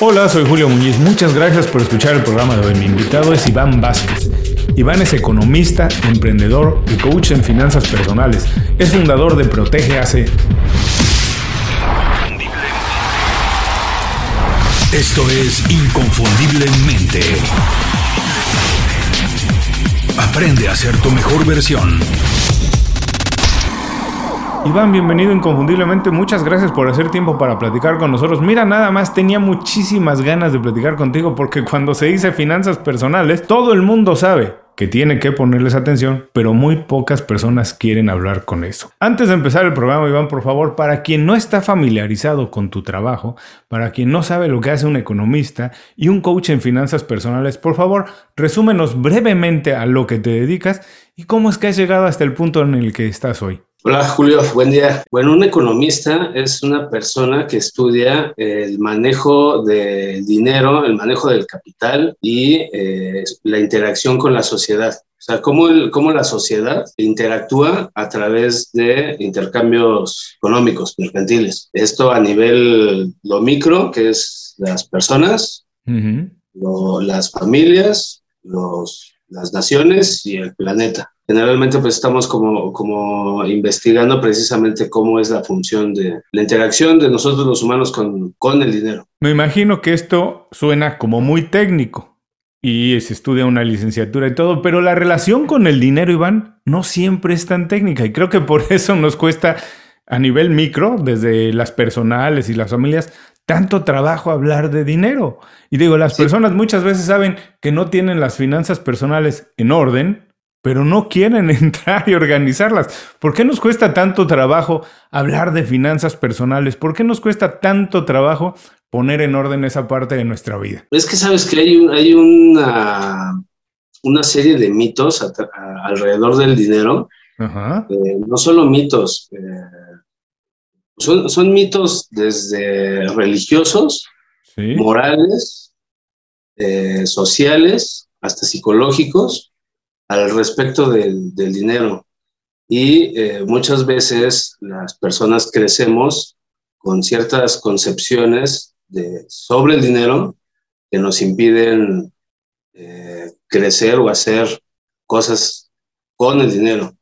Hola, soy Julio Muñiz. Muchas gracias por escuchar el programa de hoy. Mi invitado es Iván Vázquez. Iván es economista, emprendedor y coach en finanzas personales. Es fundador de Protege AC. Esto es Inconfundiblemente. Aprende a ser tu mejor versión. Iván, bienvenido inconfundiblemente. Muchas gracias por hacer tiempo para platicar con nosotros. Mira, nada más tenía muchísimas ganas de platicar contigo porque cuando se dice finanzas personales, todo el mundo sabe que tiene que ponerles atención, pero muy pocas personas quieren hablar con eso. Antes de empezar el programa, Iván, por favor, para quien no está familiarizado con tu trabajo, para quien no sabe lo que hace un economista y un coach en finanzas personales, por favor, resúmenos brevemente a lo que te dedicas y cómo es que has llegado hasta el punto en el que estás hoy. Hola Julio, buen día. Bueno, un economista es una persona que estudia el manejo del dinero, el manejo del capital y eh, la interacción con la sociedad. O sea, cómo, el, cómo la sociedad interactúa a través de intercambios económicos, mercantiles. Esto a nivel lo micro, que es las personas, las familias, los, las naciones y el planeta generalmente pues estamos como, como investigando precisamente cómo es la función de la interacción de nosotros los humanos con, con el dinero. Me imagino que esto suena como muy técnico y se estudia una licenciatura y todo, pero la relación con el dinero, Iván, no siempre es tan técnica y creo que por eso nos cuesta a nivel micro, desde las personales y las familias, tanto trabajo hablar de dinero. Y digo, las personas muchas veces saben que no tienen las finanzas personales en orden, pero no quieren entrar y organizarlas. ¿Por qué nos cuesta tanto trabajo hablar de finanzas personales? ¿Por qué nos cuesta tanto trabajo poner en orden esa parte de nuestra vida? Es que sabes que hay, hay una, una serie de mitos alrededor del dinero. Eh, no solo mitos, eh, son, mitos desde religiosos, morales, eh, sociales, hasta psicológicos al respecto del, dinero. Y eh, muchas veces las personas crecemos con ciertas concepciones de, sobre el dinero que nos impiden eh, crecer o hacer cosas con el dinero.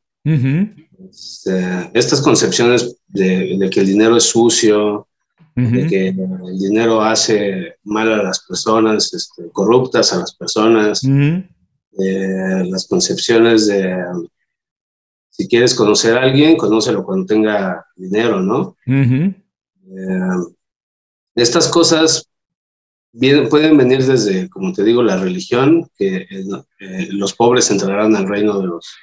Este, estas concepciones de, que el dinero es sucio, de que el dinero hace mal a las personas, este, corruptas a las personas, las concepciones de si quieres conocer a alguien, conócelo cuando tenga dinero, ¿no? Eh, estas cosas pueden venir desde, como te digo, la religión, que eh, eh, los pobres entrarán al reino de los,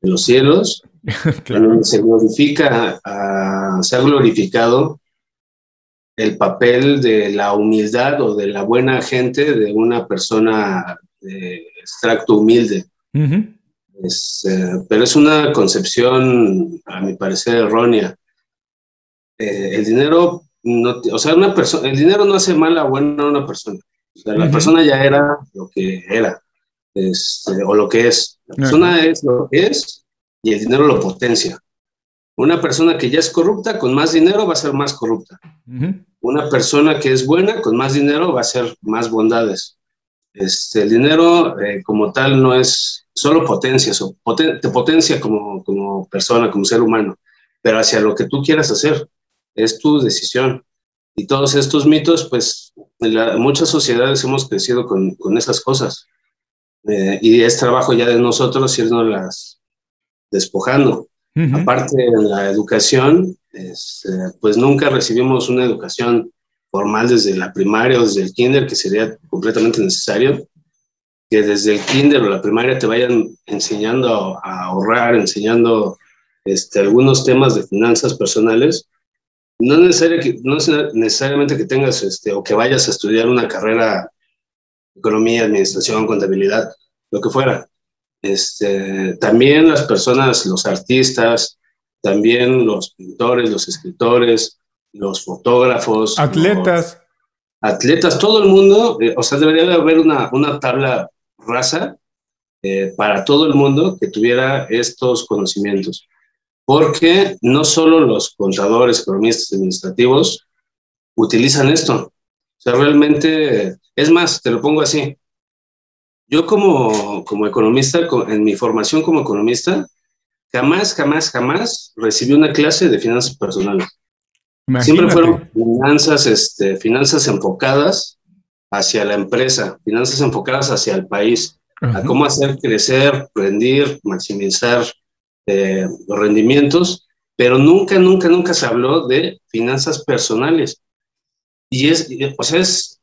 de los cielos, se glorifica, se ha glorificado el papel de la humildad o de la buena gente de una persona de extracto humilde. Eh, pero es una concepción, a mi parecer, errónea. Eh, el dinero, no, o sea, una persona, el dinero no hace mal a buena a una persona. la persona ya era lo que era, este, o lo que es. La persona es lo que es y el dinero lo potencia. Una persona que ya es corrupta, con más dinero va a ser más corrupta. Una persona que es buena, con más dinero va a ser más bondades. Este, el dinero eh, como tal no es solo potencia, te potencia como, como persona, como ser humano, pero hacia lo que tú quieras hacer, es tu decisión. Y todos estos mitos, pues en muchas sociedades hemos crecido con, con esas cosas. Eh, y es trabajo ya de nosotros irnos las despojando. Aparte de la educación, este, pues nunca recibimos una educación formal desde la primaria o desde el kinder, que sería completamente necesario, que desde el kinder o la primaria te vayan enseñando a, ahorrar, enseñando este, algunos temas de finanzas personales. No, es necesariamente que tengas este, o que vayas a estudiar una carrera, economía, administración, contabilidad, lo que fuera. Este, también las personas, los artistas, también los pintores, los escritores, los fotógrafos. Atletas. atletas, todo el mundo, eh, o sea, debería de haber una, una tabla raza eh, para todo el mundo que tuviera estos conocimientos. Porque no solo los contadores, economistas administrativos utilizan esto. O sea, realmente, es más, te lo pongo así. Yo como, como economista, en mi formación como economista, jamás, jamás, jamás recibí una clase de finanzas personales. Siempre fueron finanzas, este, finanzas enfocadas hacia la empresa, finanzas enfocadas hacia el país, a cómo hacer crecer, rendir, maximizar eh, los rendimientos, pero nunca, nunca, nunca se habló de finanzas personales. Y es, sea, es,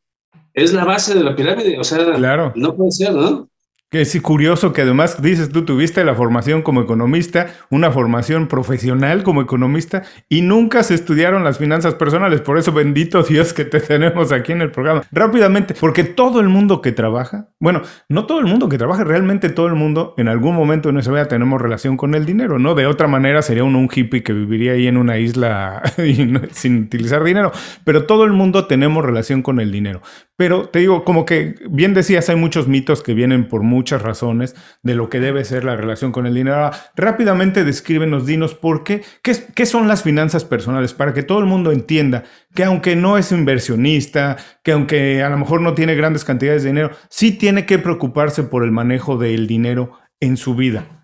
es la base de la pirámide, o sea, claro. no puede ser, ¿no? Que es curioso que además dices tú tuviste la formación como economista, una formación profesional como economista y nunca se estudiaron las finanzas personales. Por eso bendito Dios que te tenemos aquí en el programa. Rápidamente, porque todo el mundo que trabaja, bueno, no todo el mundo que trabaja, realmente todo el mundo en algún momento de nuestra vida tenemos relación con el dinero, ¿no? De otra manera sería un hippie que viviría ahí en una isla sin utilizar dinero. Pero todo el mundo tenemos relación con el dinero. Pero te digo, como que bien decías, hay muchos mitos que vienen por muchas razones de lo que debe ser la relación con el dinero. rápidamente descríbenos, dinos por qué, qué, son las finanzas personales, para que todo el mundo entienda que aunque no es inversionista, que aunque a lo mejor no tiene grandes cantidades de dinero, sí tiene que preocuparse por el manejo del dinero en su vida.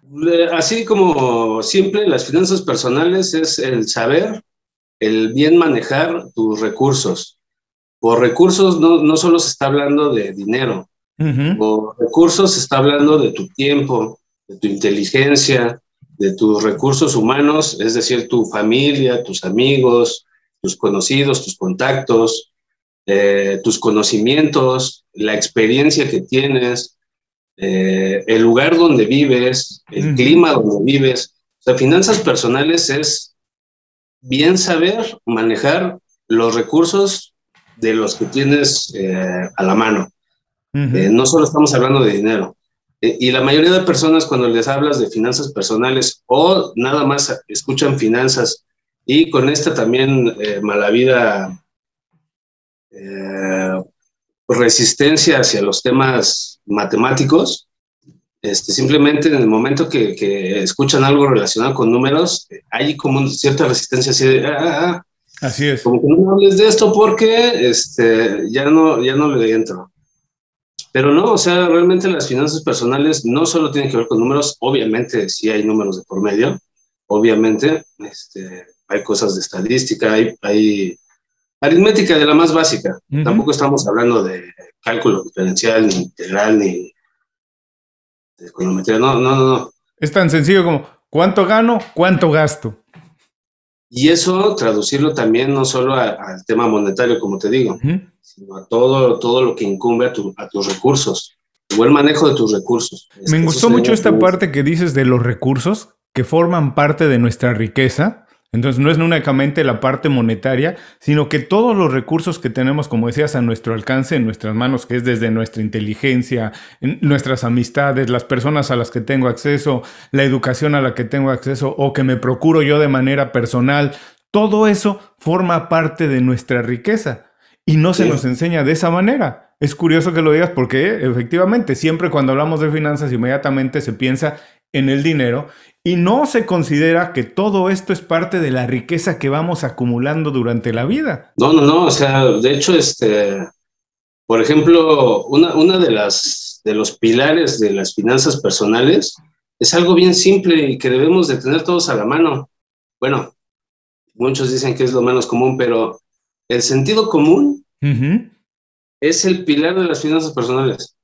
Así como siempre, las finanzas personales es el saber, el bien manejar tus recursos por recursos no solo se está hablando de dinero, por recursos se está hablando de tu tiempo, de tu inteligencia, de tus recursos humanos, es decir, tu familia, tus amigos, tus conocidos, tus contactos, eh, tus conocimientos, la experiencia que tienes, eh, el lugar donde vives, el clima donde vives. O sea, finanzas personales es bien saber manejar los recursos de los que tienes eh, a la mano. Eh, no solo estamos hablando de dinero. Eh, y la mayoría de personas cuando les hablas de finanzas personales o nada más escuchan finanzas y con esta también mala vida resistencia hacia los temas matemáticos, este, simplemente en el momento que, que, escuchan algo relacionado con números, hay como cierta resistencia así de, ah, ah, ah Así es. Como que no hables de esto porque este, ya, no, ya no le entro. Pero no, o sea, realmente las finanzas personales no solo tienen que ver con números, obviamente sí hay números de por medio, obviamente este, hay cosas de estadística, hay, hay aritmética de la más básica. Tampoco estamos hablando de cálculo diferencial, ni integral, ni de econometría. No, no, no, no. Es tan sencillo como cuánto gano, cuánto gasto. Y eso traducirlo también no solo al tema monetario, como te digo, sino a todo, todo lo que incumbe a, a tus recursos, el buen manejo de tus recursos. Me gustó mucho esta parte que dices de los recursos que forman parte de nuestra riqueza entonces no es únicamente la parte monetaria, sino que todos los recursos que tenemos, como decías, a nuestro alcance, en nuestras manos, que es desde nuestra inteligencia, nuestras amistades, las personas a las que tengo acceso, la educación a la que tengo acceso o que me procuro yo de manera personal, todo eso forma parte de nuestra riqueza y no se nos enseña de esa manera. Es curioso que lo digas porque efectivamente siempre cuando hablamos de finanzas inmediatamente se piensa en el dinero y no se considera que todo esto es parte de la riqueza que vamos acumulando durante la vida. No, no, no, o sea, de hecho, este, por ejemplo, una, una de las de los pilares de las finanzas personales es algo bien simple y que debemos de tener todos a la mano. Bueno, muchos dicen que es lo menos común, pero el sentido común es el pilar de las finanzas personales.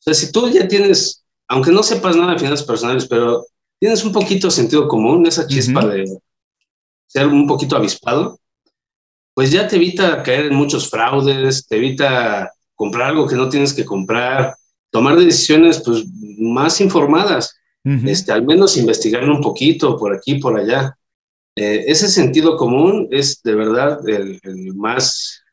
O sea, si tú ya tienes, aunque no sepas nada de finanzas personales, pero tienes un poquito de sentido común, esa chispa de ser un poquito avispado, pues ya te evita caer en muchos fraudes, te evita comprar algo que no tienes que comprar, tomar decisiones pues más informadas, este, al menos investigar un poquito por aquí, por allá. Eh, ese sentido común es de verdad el más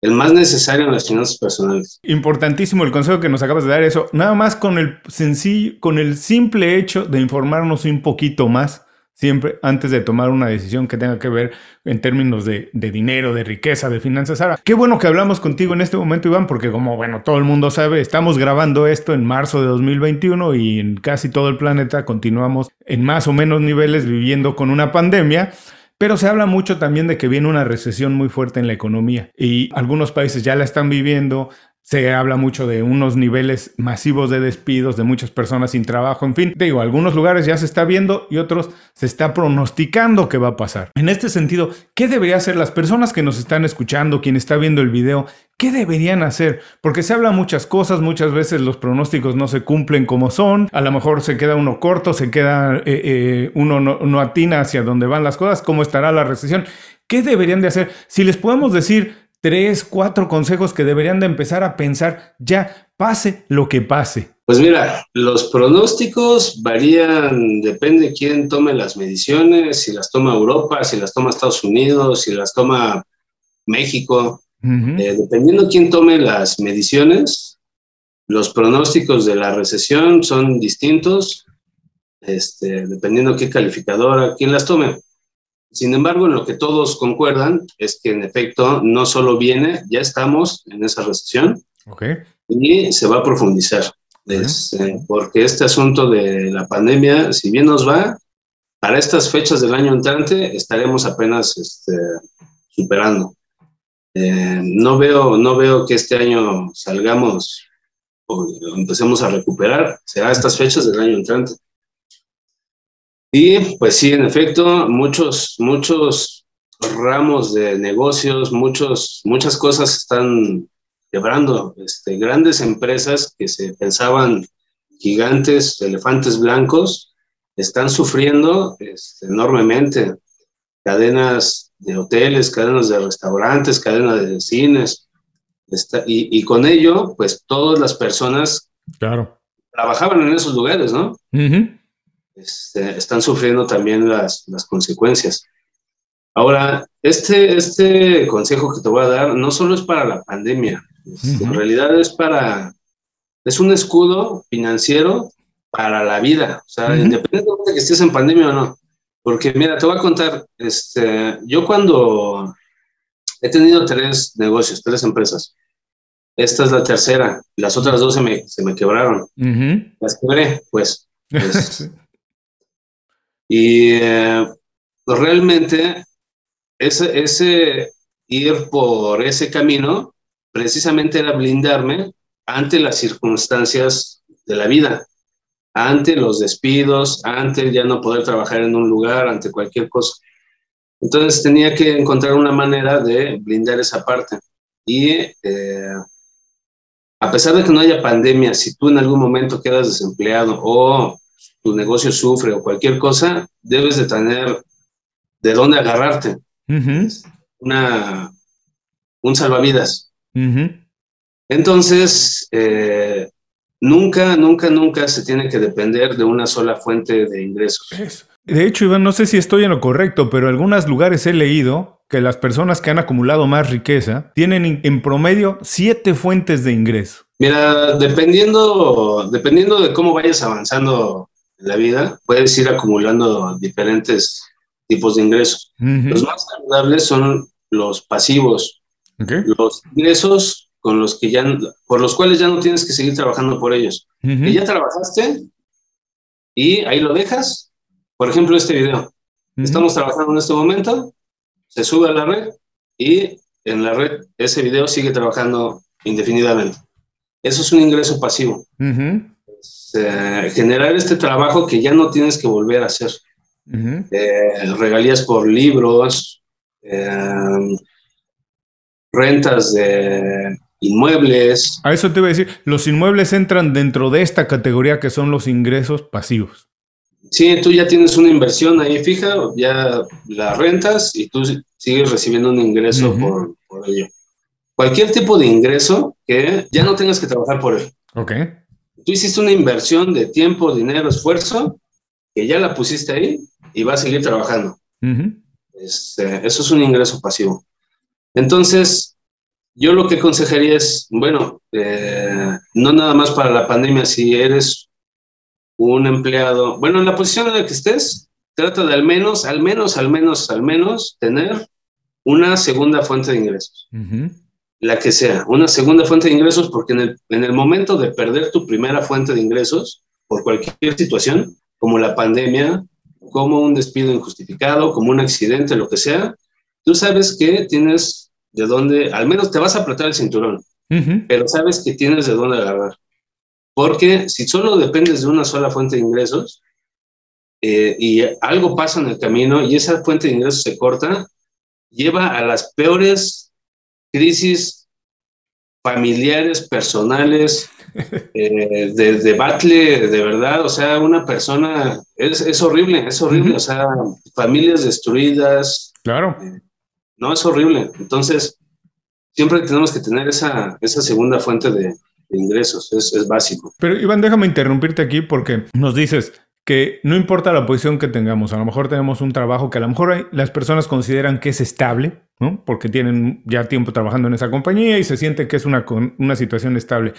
el más necesario en las finanzas personales. Importantísimo el consejo que nos acabas de dar eso. Nada más con el sencillo, con el simple hecho de informarnos un poquito más siempre antes de tomar una decisión que tenga que ver en términos de, dinero, de riqueza, de finanzas. Ahora, qué bueno que hablamos contigo en este momento, Iván, porque como, bueno, todo el mundo sabe, estamos grabando esto en marzo de 2021 y en casi todo el planeta continuamos en más o menos niveles viviendo con una pandemia. Pero se habla mucho también de que viene una recesión muy fuerte en la economía y algunos países ya la están viviendo, se habla mucho de unos niveles masivos de despidos, de muchas personas sin trabajo, en fin, digo, algunos lugares ya se está viendo y otros se está pronosticando que va a pasar. En este sentido, ¿qué debería hacer las personas que nos están escuchando, quien está viendo el video? ¿Qué deberían hacer? Porque se habla muchas cosas, muchas veces los pronósticos no se cumplen como son, a lo mejor se queda uno corto, se queda eh, eh, uno no, no atina hacia dónde van las cosas, cómo estará la recesión. ¿Qué deberían de hacer? Si les podemos decir tres, cuatro consejos que deberían de empezar a pensar ya, pase lo que pase? Pues mira, los pronósticos varían, depende quién tome las mediciones, si las toma Europa, si las toma Estados Unidos, si las toma México. Eh, dependiendo quién tome las mediciones, los pronósticos de la recesión son distintos, este, dependiendo qué calificadora, quién las tome. Sin embargo, en lo que todos concuerdan es que en efecto no solo viene, ya estamos en esa recesión y se va a profundizar. Eh, porque este asunto de la pandemia, si bien nos va, para estas fechas del año entrante estaremos apenas este, superando. Eh, no, veo, no veo que este año salgamos o empecemos a recuperar, será estas fechas del año entrante. Y pues sí, en efecto, muchos, muchos ramos de negocios, muchos, muchas cosas están quebrando. Este, grandes empresas que se pensaban gigantes, elefantes blancos, están sufriendo este, enormemente. Cadenas de hoteles, cadenas de restaurantes, cadenas de cines. y, y, con ello, pues todas las personas claro. trabajaban en esos lugares, ¿no? Este, están sufriendo también las, las, consecuencias. Ahora, este, este consejo que te voy a dar no solo es para la pandemia, en realidad es para, es un escudo financiero para la vida, o sea, independientemente de que estés en pandemia o no. Porque mira, te voy a contar, este, yo cuando he tenido tres negocios, tres empresas, esta es la tercera, las otras dos se me, se me quebraron. Las quebré, pues. pues y eh, realmente ese, ese ir por ese camino precisamente era blindarme ante las circunstancias de la vida, ante los despidos, ante ya no poder trabajar en un lugar, ante cualquier cosa. Entonces tenía que encontrar una manera de blindar esa parte. Y eh, a pesar de que no haya pandemia, si tú en algún momento quedas desempleado o tu negocio sufre o cualquier cosa, debes de tener de dónde agarrarte. Una, un salvavidas. Entonces, eh, nunca, nunca, nunca se tiene que depender de una sola fuente de ingresos. De hecho, Iván, no sé si estoy en lo correcto, pero en algunos lugares he leído que las personas que han acumulado más riqueza tienen en promedio siete fuentes de ingreso. Mira, dependiendo, dependiendo de cómo vayas avanzando en la vida, puedes ir acumulando diferentes tipos de ingresos. Los más saludables son los pasivos, los ingresos con los que ya, por los cuales ya no tienes que seguir trabajando por ellos. Y ya trabajaste y ahí lo dejas. Por ejemplo, este video. Estamos trabajando en este momento, se sube a la red y en la red ese video sigue trabajando indefinidamente. Eso es un ingreso pasivo. Eh, generar este trabajo que ya no tienes que volver a hacer. Eh, regalías por libros, eh, rentas de inmuebles. A eso te iba a decir, los inmuebles entran dentro de esta categoría que son los ingresos pasivos. Sí, tú ya tienes una inversión ahí fija, ya la rentas y tú sigues recibiendo un ingreso por, por, ello. Cualquier tipo de ingreso que ya no tengas que trabajar por él. Ok tú hiciste una inversión de tiempo, dinero, esfuerzo, que ya la pusiste ahí y va a seguir trabajando. Este, eso es un ingreso pasivo. Entonces, yo lo que aconsejaría es, bueno, eh, no nada más para la pandemia, si eres un empleado, bueno, en la posición en la que estés, trata de al menos, al menos, al menos, al menos tener una segunda fuente de ingresos. La que sea, una segunda fuente de ingresos, porque en el, en el momento de perder tu primera fuente de ingresos, por cualquier situación, como la pandemia, como un despido injustificado, como un accidente, lo que sea, tú sabes que tienes de dónde, al menos te vas a apretar el cinturón, pero sabes que tienes de dónde agarrar. Porque si solo dependes de una sola fuente de ingresos eh, y algo pasa en el camino y esa fuente de ingresos se corta, lleva a las peores crisis familiares, personales, eh, de debate, de verdad, o sea, una persona, es, es horrible, es horrible, o sea, familias destruidas. Claro. Eh, no, es horrible. Entonces, siempre tenemos que tener esa, esa segunda fuente de, ingresos, es, es básico. Pero Iván, déjame interrumpirte aquí porque nos dices, que no importa la posición que tengamos, a lo mejor tenemos un trabajo que a lo mejor las personas consideran que es estable, ¿no? Porque tienen ya tiempo trabajando en esa compañía y se siente que es una, una situación estable.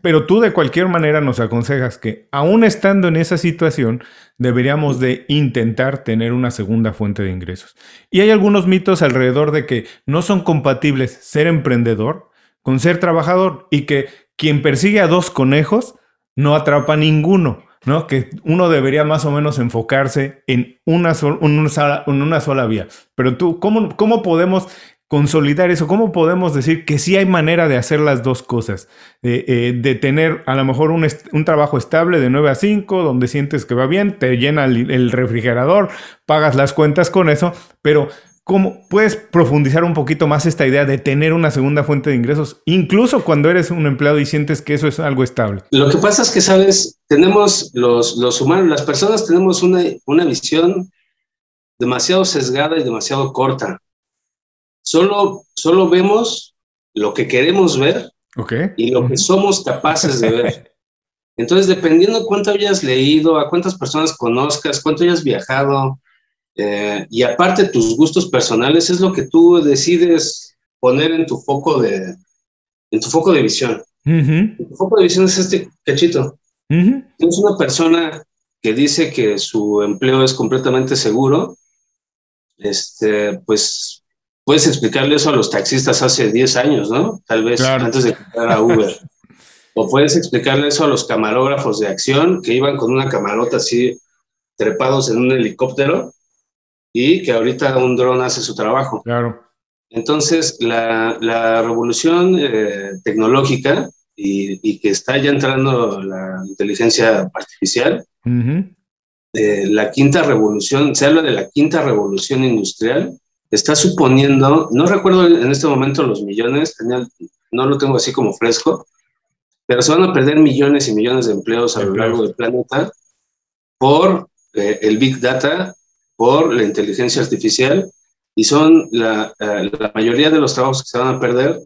pero tú de cualquier manera nos aconsejas que aún estando en esa situación, deberíamos de intentar tener una segunda fuente de ingresos. Y hay algunos mitos alrededor de que no son compatibles ser emprendedor con ser trabajador y que quien persigue a dos conejos no atrapa ninguno. ¿No? Que uno debería más o menos enfocarse en una, en una sola vía. Pero tú, ¿cómo, ¿cómo podemos consolidar eso? ¿Cómo podemos decir que sí hay manera de hacer las dos cosas? Eh, de tener a lo mejor un, un, trabajo estable de 9 a 5, donde sientes que va bien, te llena el refrigerador, pagas las cuentas con eso, pero ¿Cómo puedes profundizar un poquito más esta idea de tener una segunda fuente de ingresos, incluso cuando eres un empleado y sientes que eso es algo estable? Lo que pasa es que, sabes, tenemos los, los humanos, las personas tenemos una, una visión demasiado sesgada y demasiado corta. Solo, solo vemos lo que queremos ver y lo que somos capaces de ver. Entonces, dependiendo cuánto hayas leído, a cuántas personas conozcas, cuánto hayas viajado, eh, y aparte tus gustos personales es lo que tú decides poner en tu foco de, en tu foco de visión. Tu foco de visión es este cachito. Es una persona que dice que su empleo es completamente seguro. Este, pues puedes explicarle eso a los taxistas hace 10 años, ¿no? Tal vez antes de comprar a Uber. o puedes explicarle eso a los camarógrafos de acción que iban con una camarota así trepados en un helicóptero y que ahorita un dron hace su trabajo. Claro. Entonces, la, la revolución eh, tecnológica y, que está ya entrando la inteligencia artificial, eh, la quinta revolución, se habla de la quinta revolución industrial, está suponiendo, no recuerdo en este momento los millones, no lo tengo así como fresco, pero se van a perder millones y millones de empleos a lo largo del planeta por eh, el Big Data por la inteligencia artificial y son la, eh, la, mayoría de los trabajos que se van a perder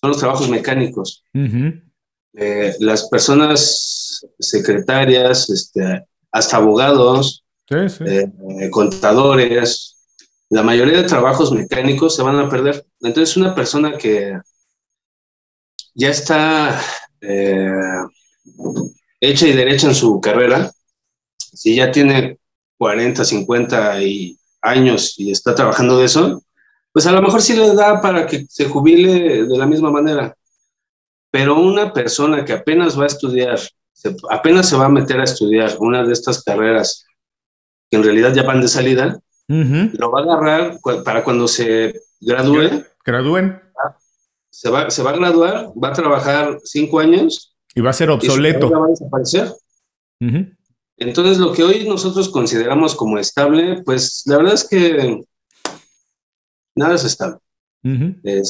son los trabajos mecánicos. Eh, las personas secretarias, este, hasta abogados, eh, contadores, la mayoría de trabajos mecánicos se van a perder. Entonces, una persona que ya está hecha y derecha en su carrera, si ya tiene 40, 50 y años y está trabajando de eso, pues a lo mejor sí le da para que se jubile de la misma manera. Pero una persona que apenas va a estudiar, apenas se va a meter a estudiar una de estas carreras que en realidad ya van de salida, lo va a agarrar para cuando se gradúe. Gradúen. Se va, se va a graduar, va a trabajar cinco años. Y va a ser obsoleto. Y va a desaparecer. Entonces, lo que hoy nosotros consideramos como estable, pues la verdad es que nada es estable. Eh,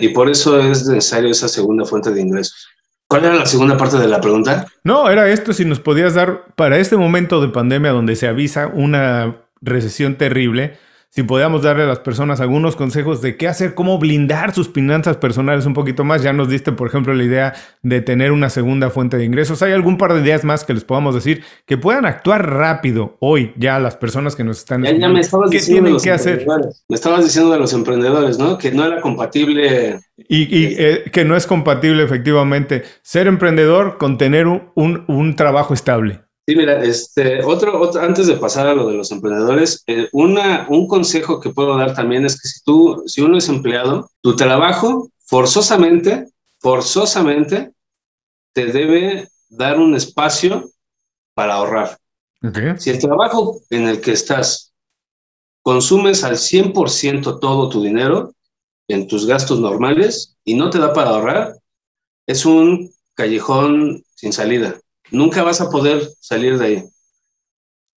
y por eso es necesario esa segunda fuente de ingresos. ¿Cuál era la segunda parte de la pregunta? No, era esto, si nos podías dar para este momento de pandemia donde se avisa una recesión terrible, si podíamos darle a las personas algunos consejos de qué hacer, cómo blindar sus finanzas personales un poquito más. Ya nos diste, por ejemplo, la idea de tener una segunda fuente de ingresos. ¿Hay algún par de ideas más que les podamos decir que puedan actuar rápido hoy ya las personas que nos están ya, ya me estabas ¿Qué tienen que hacer? Me estabas diciendo de los emprendedores, ¿no? Que no era compatible. Y, eh, que no es compatible efectivamente ser emprendedor con tener un, un trabajo estable. Sí, mira, este, otro, antes de pasar a lo de los emprendedores, eh, una, un consejo que puedo dar también es que si tú, si uno es empleado, tu trabajo forzosamente, forzosamente te debe dar un espacio para ahorrar. Si el trabajo en el que estás consumes al 100% todo tu dinero en tus gastos normales y no te da para ahorrar, es un callejón sin salida. Nunca vas a poder salir de ahí.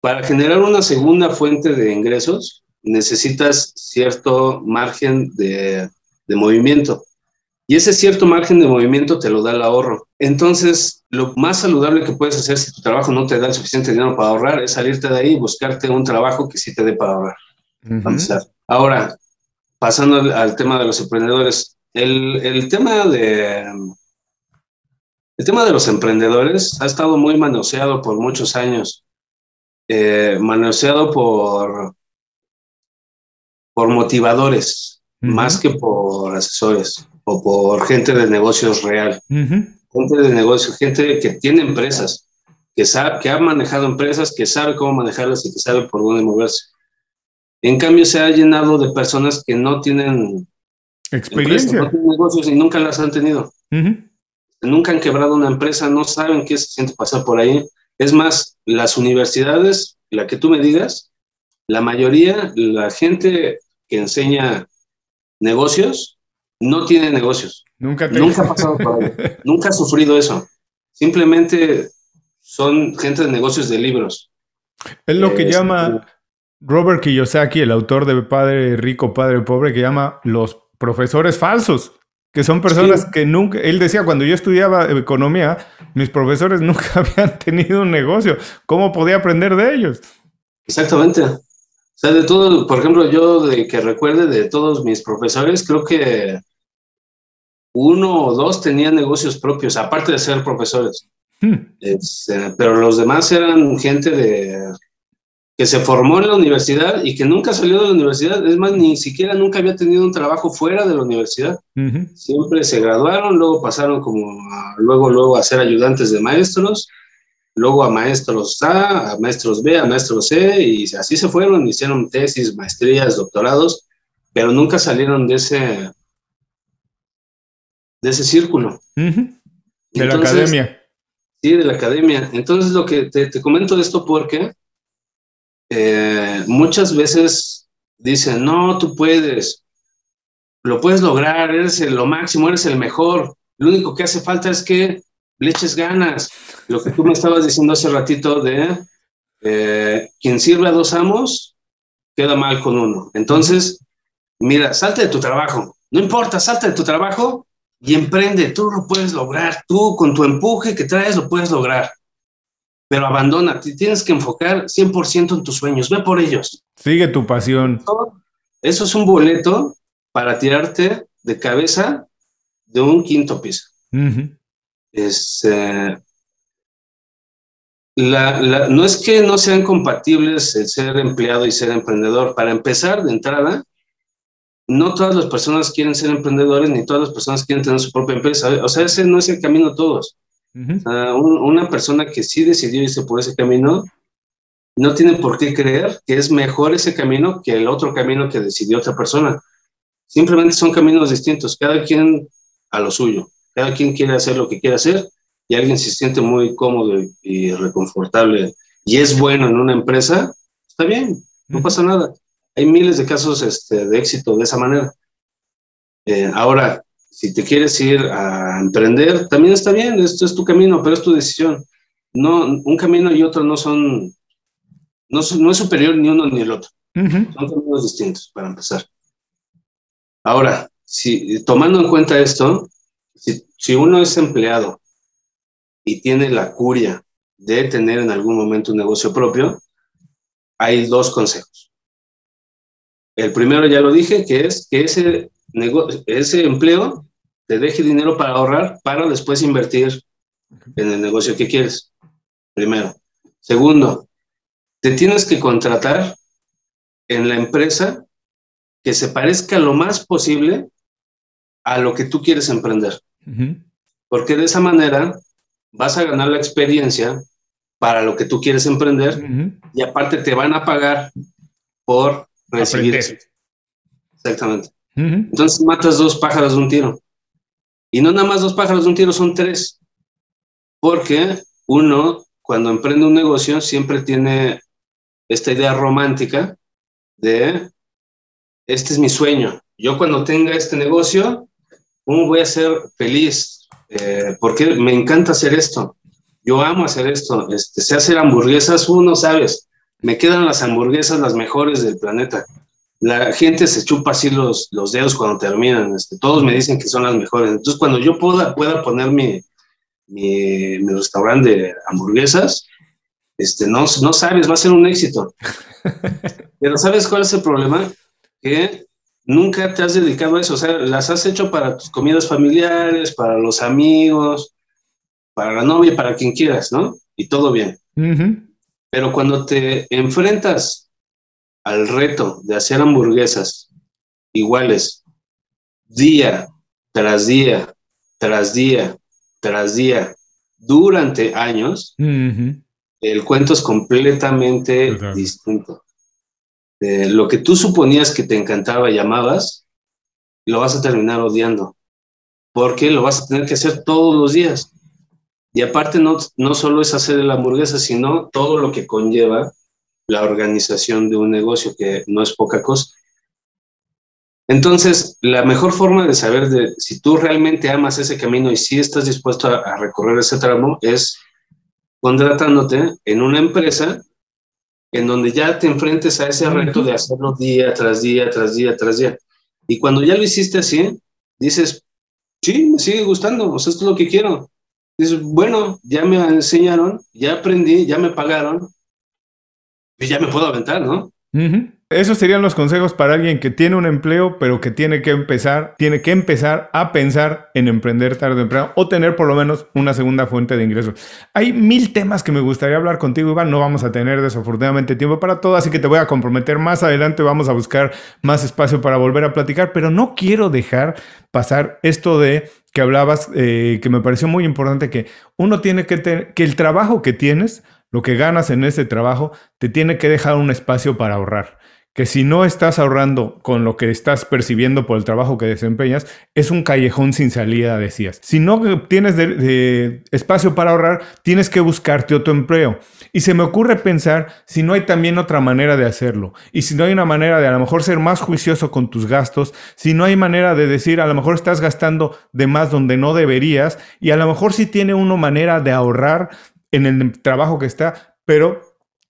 Para generar una segunda fuente de ingresos, necesitas cierto margen de, de movimiento. Y ese cierto margen de movimiento te lo da el ahorro. Entonces, lo más saludable que puedes hacer si tu trabajo no te da el suficiente dinero para ahorrar es salirte de ahí y buscarte un trabajo que sí te dé para ahorrar. Ahora, pasando al, tema de los emprendedores, el, el, tema de... El tema de los emprendedores ha estado muy manoseado por muchos años, eh, manoseado por, por motivadores, más que por asesores o por gente de negocios real. Gente de negocios, gente que tiene empresas, que, sabe, que ha manejado empresas, que sabe cómo manejarlas y que sabe por dónde moverse. En cambio, se ha llenado de personas que no tienen experiencia, no tienen negocios y nunca las han tenido. Nunca han quebrado una empresa, no saben qué se siente pasar por ahí. Es más, las universidades, la que tú me digas, la mayoría, la gente que enseña negocios, no tiene negocios. Nunca, nunca ha pasado por ahí. nunca ha sufrido eso. Simplemente son gente de negocios de libros. Es lo que llama Robert Kiyosaki, el autor de Padre Rico, Padre Pobre, que llama los profesores falsos, que son personas que nunca, él decía, cuando yo estudiaba economía, mis profesores nunca habían tenido un negocio. ¿Cómo podía aprender de ellos? Exactamente. O sea, de todo, por ejemplo, yo de que recuerde de todos mis profesores, creo que uno o dos tenían negocios propios, aparte de ser profesores. Hmm. Este, pero los demás eran gente de que se formó en la universidad y que nunca salió de la universidad. Es más, ni siquiera nunca había tenido un trabajo fuera de la universidad. Siempre se graduaron, luego pasaron como luego, luego a ser ayudantes de maestros luego a maestros A, a maestros B, a maestros C, y así se fueron, hicieron tesis, maestrías, doctorados, pero nunca salieron de ese, de ese círculo. De la academia. Sí, de la academia. Entonces, lo que te, te comento esto porque eh, muchas veces dicen, no, tú puedes, lo puedes lograr, eres lo máximo, eres el mejor. Lo único que hace falta es que le eches ganas. Lo que tú me estabas diciendo hace ratito de eh, quien sirve a dos amos, queda mal con uno. Entonces, mira, salte de tu trabajo. No importa, salte de tu trabajo y emprende. Tú lo puedes lograr. Tú con tu empuje que traes lo puedes lograr. Pero abandona, tienes que enfocar 100% en tus sueños. Ve por ellos. Sigue tu pasión. Eso es un boleto para tirarte de cabeza de un quinto piso. Es, eh, no es que no sean compatibles el ser empleado y ser emprendedor. Para empezar, de entrada, no todas las personas quieren ser emprendedores ni todas las personas quieren tener su propia empresa. O sea, ese no es el camino de todos. Una persona que sí decidió irse por ese camino no tiene por qué creer que es mejor ese camino que el otro camino que decidió otra persona. Simplemente son caminos distintos, cada quien a lo suyo. Cada quien quiere hacer lo que quiere hacer y alguien se siente muy cómodo y, reconfortable y es bueno en una empresa, está bien, no pasa nada. Hay miles de casos este, de éxito de esa manera. Eh, ahora, si te quieres ir a emprender, también está bien, esto es tu camino, pero es tu decisión. No, un camino y otro no son, no, no es superior ni uno ni el otro. Son caminos distintos para empezar. Ahora, si tomando en cuenta esto, si, uno es empleado y tiene la curia de tener en algún momento un negocio propio, hay dos consejos. El primero ya lo dije, que es que ese, ese empleo te deje dinero para ahorrar para después invertir en el negocio que quieres. Primero. Segundo, te tienes que contratar en la empresa que se parezca lo más posible a lo que tú quieres emprender. Porque de esa manera vas a ganar la experiencia para lo que tú quieres emprender y aparte te van a pagar por recibir. Exactamente. Entonces matas dos pájaros de un tiro. Y no nada más dos pájaros de un tiro, son tres. Porque uno cuando emprende un negocio siempre tiene esta idea romántica de, este es mi sueño. Yo cuando tenga este negocio, ¿cómo voy a ser feliz? Eh, porque me encanta hacer esto. Yo amo hacer esto. Este, sé hacer hamburguesas, uno sabes. Me quedan las hamburguesas las mejores del planeta. La gente se chupa así los, los dedos cuando terminan. Este, todos me dicen que son las mejores. Entonces, cuando yo pueda, pueda poner mi, mi, mi restaurante de hamburguesas, este, no, no sabes, va a ser un éxito. Pero ¿sabes cuál es el problema? Que nunca te has dedicado a eso, o sea, las has hecho para tus comidas familiares, para los amigos, para la novia, para quien quieras, ¿no? Y todo bien. Pero cuando te enfrentas al reto de hacer hamburguesas iguales, día tras día, tras día, tras día, durante años, el cuento es completamente distinto. Eh, lo que tú suponías que te encantaba y amabas, lo vas a terminar odiando, porque lo vas a tener que hacer todos los días. Y aparte no, no solo es hacer la hamburguesa, sino todo lo que conlleva la organización de un negocio, que no es poca cosa. Entonces, la mejor forma de saber de si tú realmente amas ese camino y si estás dispuesto a recorrer ese tramo es contratándote en una empresa en donde ya te enfrentes a ese reto de hacerlo día tras día, tras día, tras día. Y cuando ya lo hiciste así, dices, sí, me sigue gustando, o sea, esto es lo que quiero. Dices, bueno, ya me enseñaron, ya aprendí, ya me pagaron, y ya me puedo aventar, ¿no? Esos serían los consejos para alguien que tiene un empleo, pero que tiene que empezar, tiene que empezar a pensar en emprender tarde o temprano o tener por lo menos una segunda fuente de ingresos. Hay mil temas que me gustaría hablar contigo, Iván. No vamos a tener desafortunadamente tiempo para todo, así que te voy a comprometer más adelante. Vamos a buscar más espacio para volver a platicar, pero no quiero dejar pasar esto de que hablabas, eh, que me pareció muy importante, que uno tiene que tener, que el trabajo que tienes, lo que ganas en ese trabajo, te tiene que dejar un espacio para ahorrar que si no estás ahorrando con lo que estás percibiendo por el trabajo que desempeñas, es un callejón sin salida, decías. Si no tienes espacio para ahorrar, tienes que buscarte otro empleo. Y se me ocurre pensar si no hay también otra manera de hacerlo. Y si no hay una manera de a lo mejor ser más juicioso con tus gastos, si no hay manera de decir a lo mejor estás gastando de más donde no deberías, y a lo mejor sí tiene uno manera de ahorrar en el trabajo que está, pero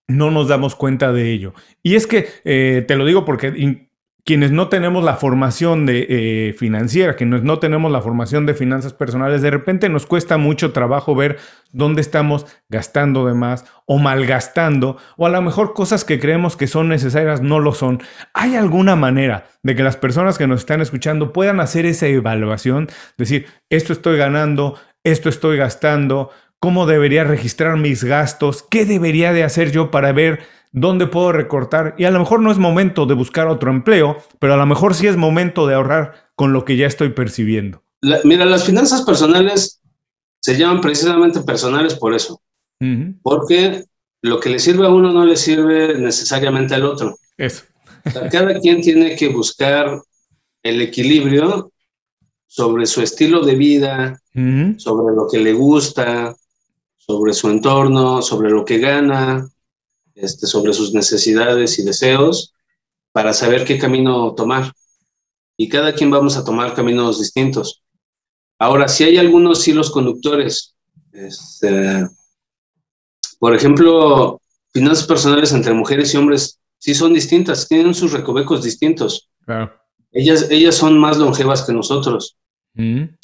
no nos damos cuenta de ello. Y es que, eh, te lo digo porque quienes no tenemos la formación de, eh, financiera, quienes no tenemos la formación de finanzas personales, de repente nos cuesta mucho trabajo ver dónde estamos gastando de más o malgastando, o a lo mejor cosas que creemos que son necesarias no lo son. ¿Hay alguna manera de que las personas que nos están escuchando puedan hacer esa evaluación? Decir, esto estoy ganando, esto estoy gastando, cómo debería registrar mis gastos, qué debería de hacer yo para ver dónde puedo recortar. Y a lo mejor no es momento de buscar otro empleo, pero a lo mejor sí es momento de ahorrar con lo que ya estoy percibiendo. mira, las finanzas personales se llaman precisamente personales por eso, porque lo que le sirve a uno no le sirve necesariamente al otro. Eso. cada quien tiene que buscar el equilibrio sobre su estilo de vida, sobre lo que le gusta, sobre su entorno, sobre lo que gana, este, sobre sus necesidades y deseos, para saber qué camino tomar. Y cada quien vamos a tomar caminos distintos. Ahora, si hay algunos hilos conductores, este, por ejemplo, finanzas personales entre mujeres y hombres sí son distintas, tienen sus recovecos distintos. Ellas, ellas son más longevas que nosotros. Eh,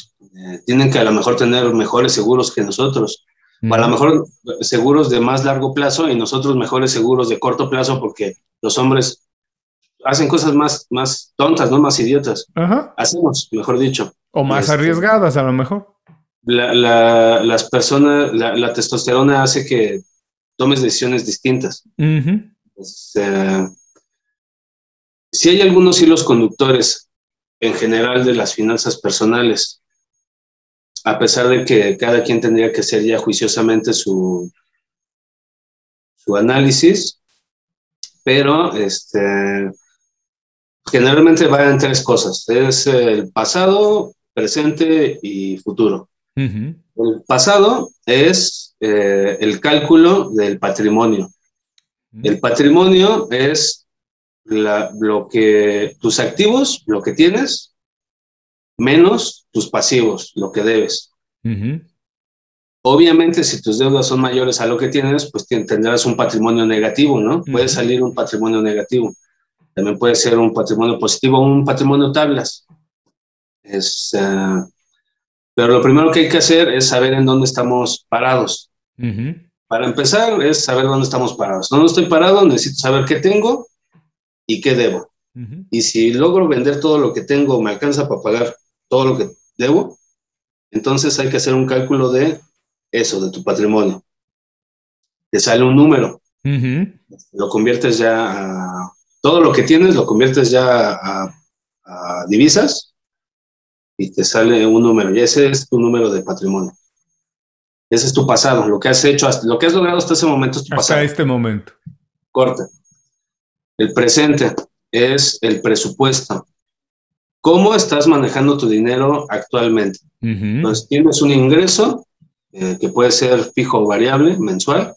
tienen que a lo mejor tener mejores seguros que nosotros a lo mejor seguros de más largo plazo y nosotros mejores seguros de corto plazo porque los hombres hacen cosas más, más tontas, no más idiotas. Hacemos, mejor dicho. O más este, arriesgadas a lo mejor. las personas, la, testosterona hace que tomes decisiones distintas. si hay algunos hilos conductores en general de las finanzas personales a pesar de que cada quien tendría que hacer ya juiciosamente su, su análisis, pero este, generalmente va en tres cosas, es el pasado, presente y futuro. El pasado es eh, el cálculo del patrimonio. El patrimonio es lo que tus activos, lo que tienes, menos tus pasivos, lo que debes. Obviamente, si tus deudas son mayores a lo que tienes, pues tendrás un patrimonio negativo, ¿no? Puede salir un patrimonio negativo. También puede ser un patrimonio positivo o un patrimonio tablas. Es, eh, pero lo primero que hay que hacer es saber en dónde estamos parados. Para empezar, es saber dónde estamos parados. ¿Dónde estoy parado? Necesito saber qué tengo y qué debo. Y si logro vender todo lo que tengo, me alcanza para pagar todo lo que debo, entonces hay que hacer un cálculo de eso, de tu patrimonio. Te sale un número. Lo conviertes ya a... Todo lo que tienes lo conviertes ya a, divisas y te sale un número. Y ese es tu número de patrimonio. Ese es tu pasado, lo que has hecho, lo que has logrado hasta ese momento es tu pasado. Hasta este momento. Corte. El presente es el presupuesto. ¿Cómo estás manejando tu dinero actualmente? Entonces, tienes un ingreso eh, que puede ser fijo o variable, mensual,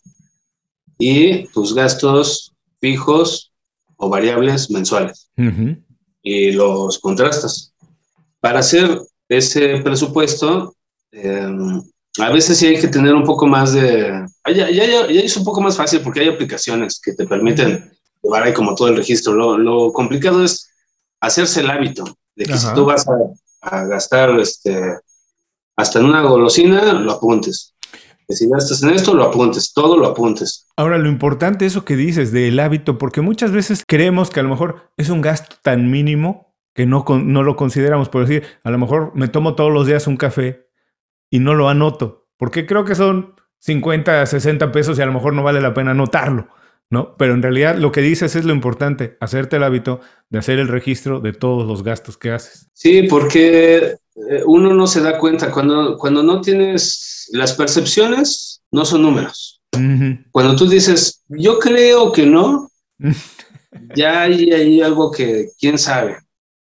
y tus gastos fijos o variables mensuales. Y los contrastas. Para hacer ese presupuesto, em, a veces sí hay que tener un poco más de... Ya, ya, ya, es un poco más fácil porque hay aplicaciones que te permiten llevar ahí como todo el registro. Lo, lo complicado es hacerse el hábito de que si tú vas a, gastar este, hasta en una golosina, lo apuntes. Que si gastas en esto, lo apuntes, todo lo apuntes. Ahora, lo importante es eso que dices del hábito, porque muchas veces creemos que a lo mejor es un gasto tan mínimo que no, no lo consideramos. Por decir, a lo mejor me tomo todos los días un café y no lo anoto, porque creo que son 50, 60 pesos y a lo mejor no vale la pena anotarlo. ¿No? Pero en realidad lo que dices es lo importante, hacerte el hábito de hacer el registro de todos los gastos que haces. Sí, porque eh, uno no se da cuenta, cuando, cuando no tienes las percepciones, no son números. Cuando tú dices, yo creo que no, ya hay, hay algo que, quién sabe.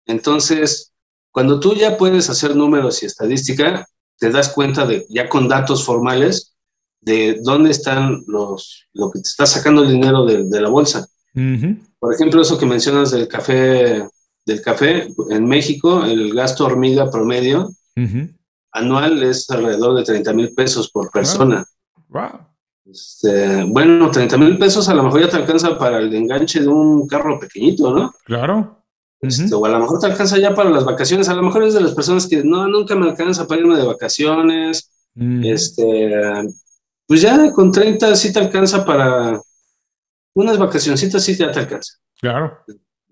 Entonces, cuando tú ya puedes hacer números y estadística, te das cuenta de, ya con datos formales, de dónde están los, lo que te está sacando el dinero de, la bolsa. Por ejemplo, eso que mencionas del café, del café, en México el gasto hormiga promedio anual es alrededor de 30 mil pesos por persona. Este, bueno, 30 mil pesos a lo mejor ya te alcanza para el enganche de un carro pequeñito, ¿no? Claro. Este, o a lo mejor te alcanza ya para las vacaciones. A lo mejor es de las personas que no, nunca me alcanza para irme de vacaciones. Este, pues ya con 30 sí te alcanza para unas vacacioncitas, sí ya te alcanza. Claro.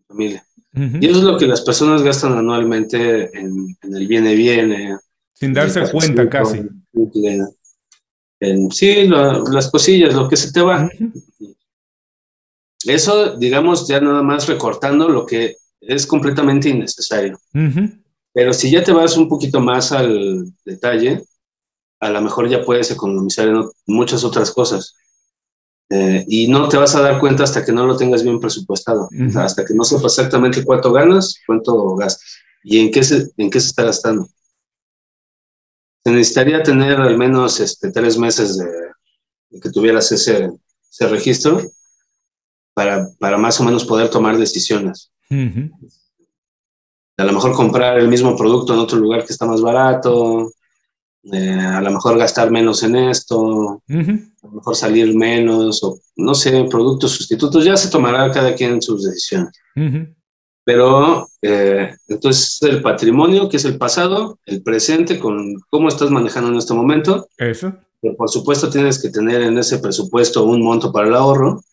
Familia. Y eso es lo que las personas gastan anualmente en, el viene-viene. Sin darse cuenta casi. En, sí, las cosillas, lo que se te va. Eso, digamos, ya nada más recortando lo que es completamente innecesario. Pero si ya te vas un poquito más al detalle, a lo mejor ya puedes economizar en muchas otras cosas. Eh, y no te vas a dar cuenta hasta que no lo tengas bien presupuestado, hasta que no sepas exactamente cuánto ganas, cuánto gastas y en qué se, en qué se está gastando. Se necesitaría tener al menos este, tres meses de, que tuvieras ese, ese registro para, para, más o menos poder tomar decisiones. A lo mejor comprar el mismo producto en otro lugar que está más barato, eh, a lo mejor gastar menos en esto, a lo mejor salir menos, o no sé, productos sustitutos, ya se tomará cada quien sus decisiones. Pero eh, entonces el patrimonio, que es el pasado, el presente, con cómo estás manejando en este momento. Eso. por supuesto tienes que tener en ese presupuesto un monto para el ahorro.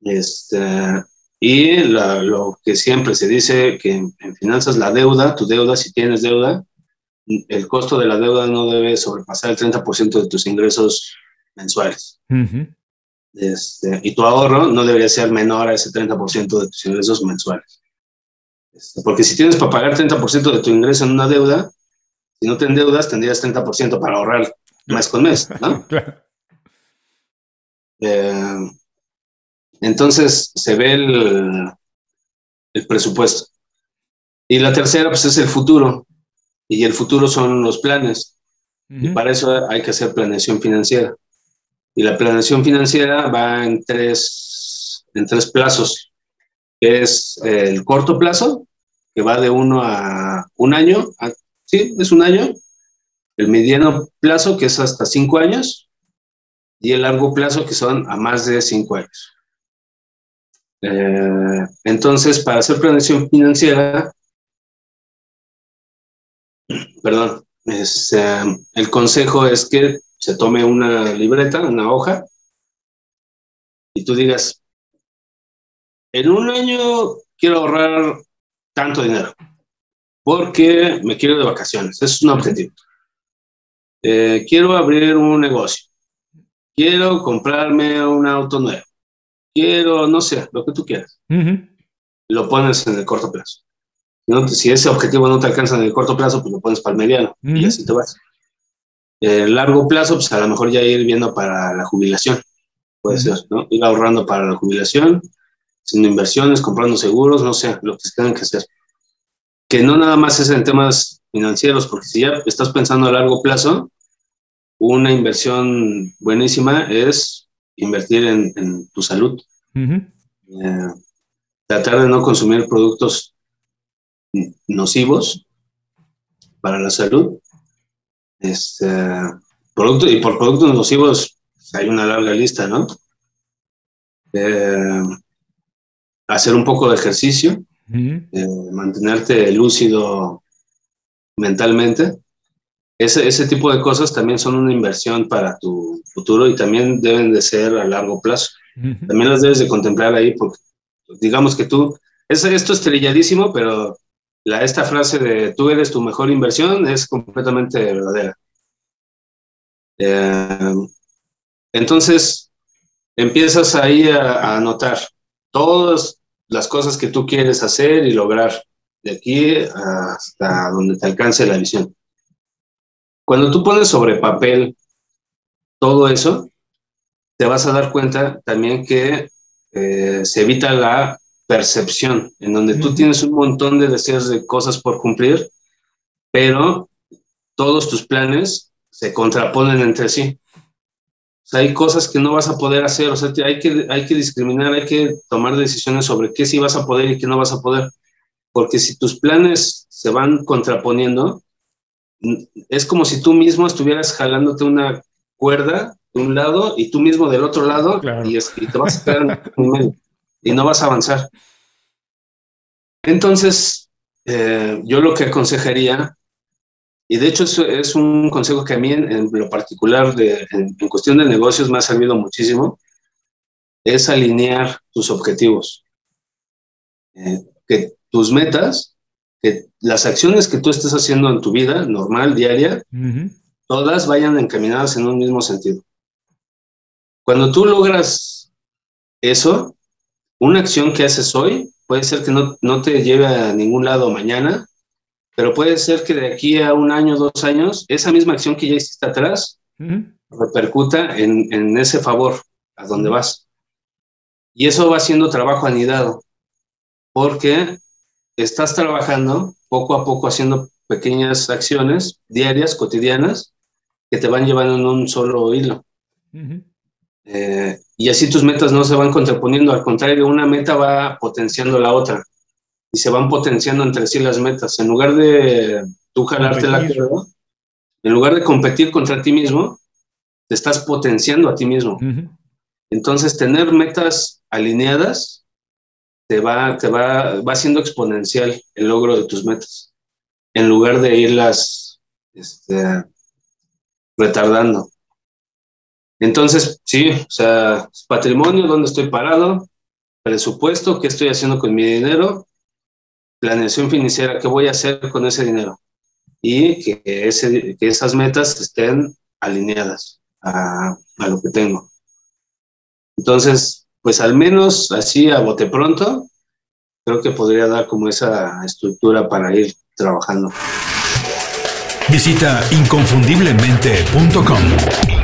este, y lo que siempre se dice que en finanzas la deuda, tu deuda, si tienes deuda, el costo de la deuda no debe sobrepasar el 30% de tus ingresos mensuales. este, y tu ahorro no debería ser menor a ese 30% de tus ingresos mensuales. Este, porque si tienes para pagar 30% de tu ingreso en una deuda, si no te endeudas, tendrías 30% para ahorrar mes con mes, ¿no? Eh, entonces se ve el, el presupuesto. Y la tercera, pues es el futuro y el futuro son los planes. Y para eso hay que hacer planeación financiera. Y la planeación financiera va en tres, en tres plazos, es el corto plazo, que va de uno a un año, sí, es un año, el mediano plazo, que es hasta cinco años, y el largo plazo, que son a más de cinco años. Eh, entonces, para hacer planeación financiera, perdón, es, eh, el consejo es que se tome una libreta, una hoja, y tú digas, en un año quiero ahorrar tanto dinero, porque me quiero de vacaciones, es un objetivo. Eh, quiero abrir un negocio, quiero comprarme un auto nuevo, quiero, no sé, lo que tú quieras. Lo pones en el corto plazo. Si ese objetivo no te alcanza en el corto plazo, pues lo pones para el mediano y así te vas. El largo plazo, pues a lo mejor ya ir viendo para la jubilación. Puede ser, ¿no? Ir ahorrando para la jubilación, haciendo inversiones, comprando seguros, no sé, lo que tengan que hacer. Que no nada más es en temas financieros, porque si ya estás pensando a largo plazo, una inversión buenísima es invertir en, tu salud. Eh, tratar de no consumir productos nocivos para la salud este, producto, y por productos nocivos hay una larga lista, ¿no? Eh, hacer un poco de ejercicio, eh, mantenerte lúcido mentalmente. Ese, ese tipo de cosas también son una inversión para tu futuro y también deben de ser a largo plazo. También las debes de contemplar ahí porque digamos que tú, es, esto es trilladísimo, pero la, esta frase de tú eres tu mejor inversión es completamente verdadera. Eh, entonces, empiezas ahí a, anotar todas las cosas que tú quieres hacer y lograr de aquí hasta donde te alcance la visión. Cuando tú pones sobre papel todo eso, te vas a dar cuenta también que eh, se evita la percepción, en donde tú tienes un montón de deseos de cosas por cumplir, pero todos tus planes se contraponen entre sí. O sea, hay cosas que no vas a poder hacer, o sea, hay que, hay que discriminar, hay que tomar decisiones sobre qué sí vas a poder y qué no vas a poder, porque si tus planes se van contraponiendo, es como si tú mismo estuvieras jalándote una cuerda de un lado y tú mismo del otro lado y, y, te vas a quedar en medio y no vas a avanzar. Entonces, eh, yo lo que aconsejaría, y de hecho es, un consejo que a mí en, lo particular, de, en, cuestión de negocios, me ha servido muchísimo, es alinear tus objetivos. Eh, que tus metas, que las acciones que tú estés haciendo en tu vida normal, diaria, todas vayan encaminadas en un mismo sentido. Cuando tú logras eso, una acción que haces hoy puede ser que no, no, te lleve a ningún lado mañana, pero puede ser que de aquí a un año, dos años, esa misma acción que ya hiciste atrás repercuta en, en, ese favor a donde vas. Y eso va siendo trabajo anidado, porque estás trabajando poco a poco haciendo pequeñas acciones diarias, cotidianas, que te van llevando en un solo hilo. Eh, y así tus metas no se van contraponiendo, al contrario, una meta va potenciando la otra y se van potenciando entre sí las metas. En lugar de tú jalarte la cuerda, en lugar de competir contra ti mismo, te estás potenciando a ti mismo. Entonces, tener metas alineadas te va, te va, va siendo exponencial el logro de tus metas, en lugar de irlas este, retardando. Entonces, sí, o sea, patrimonio, dónde estoy parado, presupuesto, qué estoy haciendo con mi dinero, planeación financiera, qué voy a hacer con ese dinero y que, esas metas estén alineadas a, a lo que tengo. Entonces, pues al menos así a bote pronto, creo que podría dar como esa estructura para ir trabajando. Visita inconfundiblemente.com.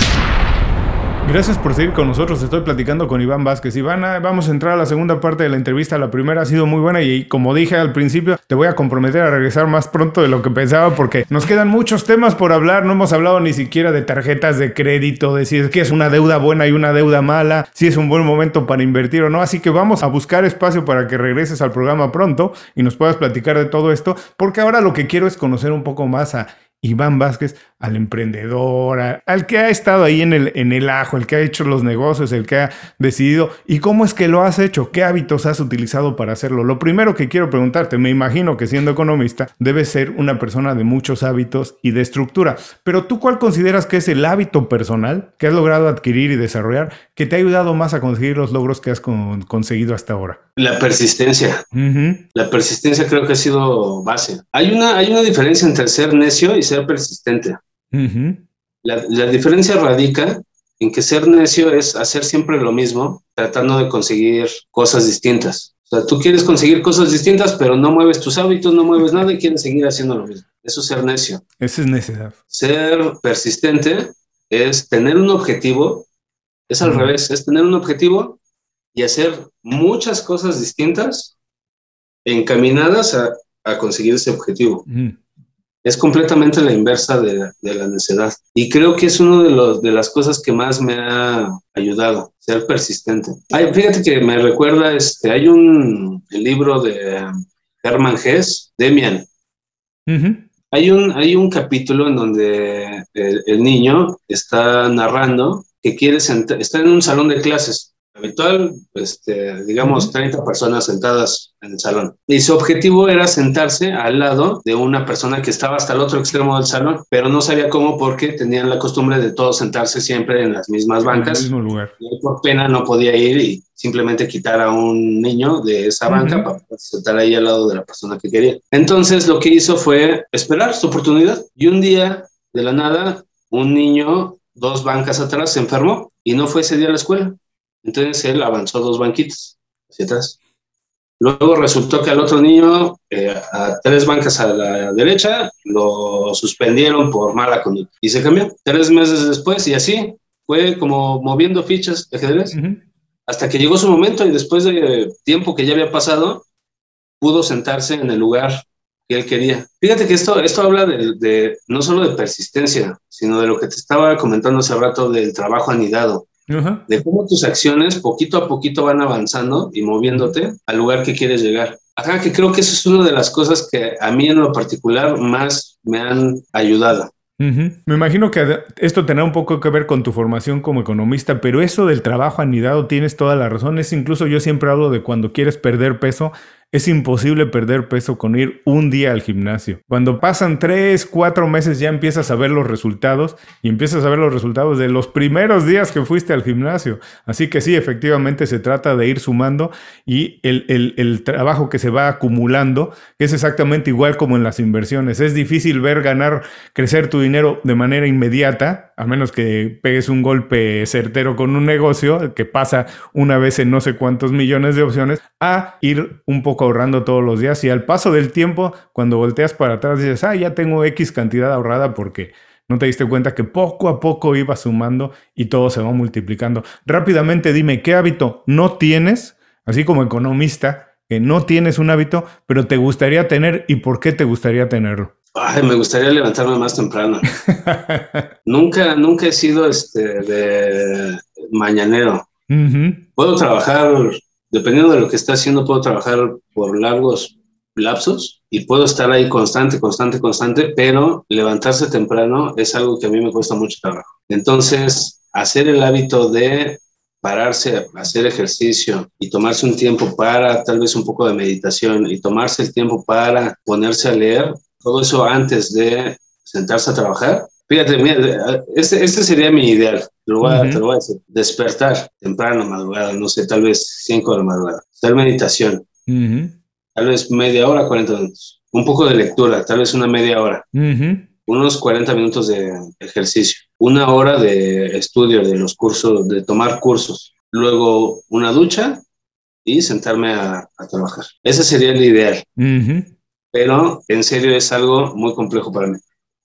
Gracias por seguir con nosotros. Estoy platicando con Iván Vázquez. Iván, ah, vamos a entrar a la segunda parte de la entrevista. La primera ha sido muy buena y como dije al principio, te voy a comprometer a regresar más pronto de lo que pensaba porque nos quedan muchos temas por hablar. No hemos hablado ni siquiera de tarjetas de crédito, de si es que es una deuda buena y una deuda mala, si es un buen momento para invertir o no. Así que vamos a buscar espacio para que regreses al programa pronto y nos puedas platicar de todo esto, porque ahora lo que quiero es conocer un poco más a Iván Vázquez, al emprendedor, al que ha estado ahí en el, en el ajo, el que ha hecho los negocios, el que ha decidido. ¿Y cómo es que lo has hecho? ¿Qué hábitos has utilizado para hacerlo? Lo primero que quiero preguntarte, me imagino que siendo economista, debes ser una persona de muchos hábitos y de estructura. Pero tú, ¿cuál consideras que es el hábito personal que has logrado adquirir y desarrollar que te ha ayudado más a conseguir los logros que has conseguido hasta ahora? La persistencia. La persistencia creo que ha sido base. Hay una, hay una diferencia entre ser necio y ser persistente. La, la, diferencia radica en que ser necio es hacer siempre lo mismo, tratando de conseguir cosas distintas. O sea, tú quieres conseguir cosas distintas, pero no mueves tus hábitos, no mueves nada y quieres seguir haciendo lo mismo. Eso es ser necio. Eso es necedad. Ser persistente es tener un objetivo, es al revés, es tener un objetivo y hacer muchas cosas distintas encaminadas a, a conseguir ese objetivo. Es completamente la inversa de, de, la necedad. Y creo que es una de, los, de las cosas que más me ha ayudado, ser persistente. Ay, fíjate que me recuerda, este, hay un libro de Hermann Hesse, Demian. hay, un, hay un capítulo en donde el, el niño está narrando que quiere sentar, está en un salón de clases habitual, este, digamos, 30 personas sentadas en el salón. Y su objetivo era sentarse al lado de una persona que estaba hasta el otro extremo del salón, pero no sabía cómo porque tenían la costumbre de todos sentarse siempre en las mismas bancas. En el mismo lugar. Y por pena no podía ir y simplemente quitar a un niño de esa banca uh -huh. para sentar ahí al lado de la persona que quería. Entonces lo que hizo fue esperar su oportunidad y un día, de la nada, un niño dos bancas atrás se enfermó y no fue ese día a la escuela. Entonces él avanzó dos banquitas hacia atrás. Luego resultó que al otro niño, eh, a tres bancas a la derecha, lo suspendieron por mala conducta y se cambió. Tres meses después y así fue como moviendo fichas de ajedrez uh -huh. hasta que llegó su momento y después de tiempo que ya había pasado, pudo sentarse en el lugar que él quería. Fíjate que esto, esto habla de, de no solo de persistencia, sino de lo que te estaba comentando hace rato del trabajo anidado. Uh -huh. de cómo tus acciones poquito a poquito van avanzando y moviéndote al lugar que quieres llegar. Ajá, que creo que eso es una de las cosas que a mí en lo particular más me han ayudado. Uh -huh. Me imagino que esto tendrá un poco que ver con tu formación como economista, pero eso del trabajo anidado tienes toda la razón. Es incluso yo siempre hablo de cuando quieres perder peso, es imposible perder peso con ir un día al gimnasio. Cuando pasan tres, cuatro meses ya empiezas a ver los resultados y empiezas a ver los resultados de los primeros días que fuiste al gimnasio. Así que sí, efectivamente se trata de ir sumando y el, el, el trabajo que se va acumulando es exactamente igual como en las inversiones. Es difícil ver ganar, crecer tu dinero de manera inmediata, a menos que pegues un golpe certero con un negocio que pasa una vez en no sé cuántos millones de opciones, a ir un poco ahorrando todos los días y al paso del tiempo, cuando volteas para atrás dices, ah, ya tengo X cantidad ahorrada porque no te diste cuenta que poco a poco iba sumando y todo se va multiplicando. Rápidamente dime, ¿qué hábito no tienes? Así como economista, que no tienes un hábito, pero te gustaría tener y por qué te gustaría tenerlo. Ay, me gustaría levantarme más temprano. nunca, nunca he sido este de mañanero. Uh -huh. Puedo trabajar dependiendo de lo que esté haciendo, puedo trabajar por largos lapsos y puedo estar ahí constante, constante, constante, pero levantarse temprano es algo que a mí me cuesta mucho trabajo. Entonces, hacer el hábito de pararse, hacer ejercicio y tomarse un tiempo para tal vez un poco de meditación y tomarse el tiempo para ponerse a leer, todo eso antes de sentarse a trabajar. Fíjate, mira, este, este sería mi ideal. Te lo, voy a, uh -huh. te lo voy a decir. Despertar temprano, madrugada, no sé, tal vez 5 de la madrugada. Hacer meditación. Uh -huh. Tal vez media hora, 40 minutos. Un poco de lectura, tal vez una media hora. Uh -huh. Unos 40 minutos de ejercicio. Una hora de estudio de los cursos, de tomar cursos. Luego una ducha y sentarme a, a trabajar. Ese sería el ideal. Pero en serio es algo muy complejo para mí.